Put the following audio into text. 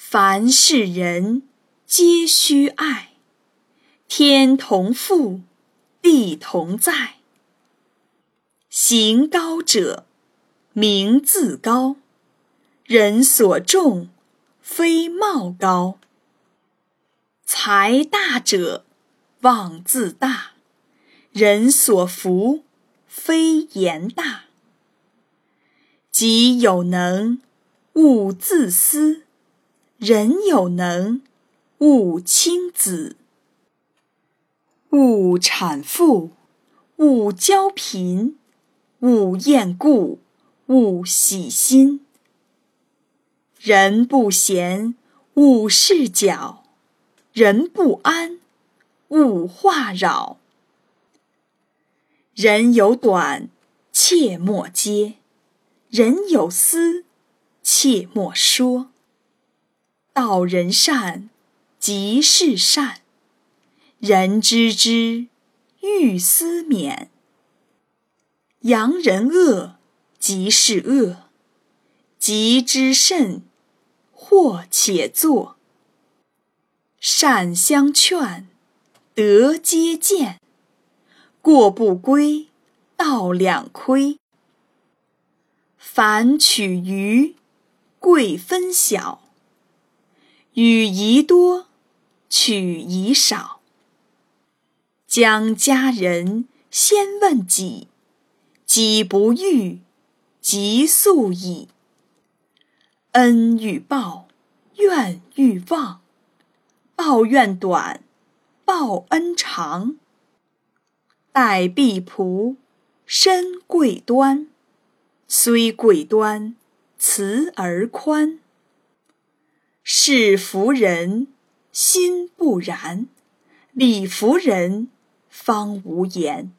凡是人皆须爱，天同覆，地同在。行高者，名自高；人所重，非貌高。财大者，望自大；人所服，非言大。己有能，勿自私；人有能，勿轻訾。勿产妇，勿骄贫，勿厌故，勿喜新。人不闲，勿事搅；人不安，勿话扰。人有短，切莫揭。人有私，切莫说。道人善，即是善；人知之，欲思勉。扬人恶，即是恶；急之甚，或且作。善相劝，德皆见；过不归，道两亏。凡取愚，贵分晓；与宜多，取宜少。将家人，先问己；己不欲，即速已。恩欲报，怨欲忘；报怨短，报恩长。待婢仆，身贵端。虽贵端，慈而宽。事服人，心不然；礼服人，方无言。